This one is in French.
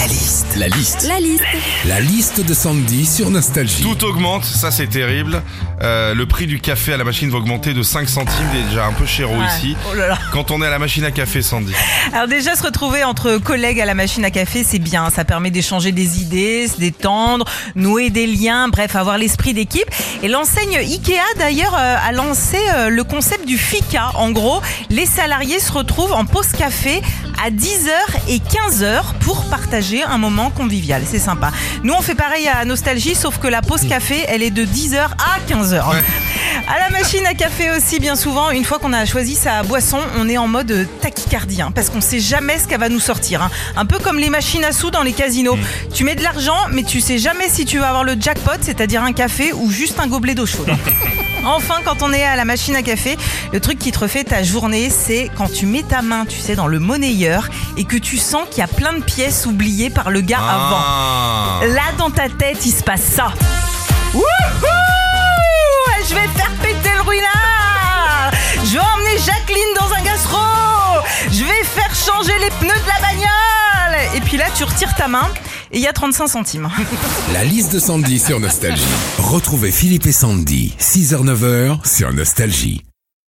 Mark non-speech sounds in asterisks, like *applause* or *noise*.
La liste. La liste. La liste. La liste de Sandy sur Nostalgie. Tout augmente, ça c'est terrible. Euh, le prix du café à la machine va augmenter de 5 centimes, déjà un peu cher ici. Oh là là. Quand on est à la machine à café, Sandy. Alors déjà se retrouver entre collègues à la machine à café, c'est bien. Ça permet d'échanger des idées, se détendre, nouer des liens, bref, avoir l'esprit d'équipe. Et l'enseigne Ikea d'ailleurs euh, a lancé euh, le concept du FICA. En gros, les salariés se retrouvent en pause café à 10h et 15h pour partager un moment convivial. C'est sympa. Nous on fait pareil à Nostalgie, sauf que la pause café, elle est de 10h à 15h. À la machine à café aussi, bien souvent, une fois qu'on a choisi sa boisson, on est en mode tachycardie, hein, parce qu'on sait jamais ce qu'elle va nous sortir. hein. Un peu comme les machines à sous dans les casinos. Tu mets de l'argent, mais tu sais jamais si tu vas avoir le jackpot, c'est-à-dire un café ou juste un gobelet d'eau chaude. *laughs* Enfin, quand on est à la machine à café, le truc qui te refait ta journée, c'est quand tu mets ta main, tu sais, dans le monnayeur et que tu sens qu'il y a plein de pièces oubliées par le gars avant. Ah. Là, dans ta tête, il se passe ça. Wouhou Je vais faire péter le ruinard Je vais emmener Jacqueline dans un gastro Je vais faire changer les pneus de la bagnole tu retires ta main et il y a 35 centimes. *laughs* La liste de Sandy sur Nostalgie. Retrouvez Philippe et Sandy, 6h-9h sur Nostalgie.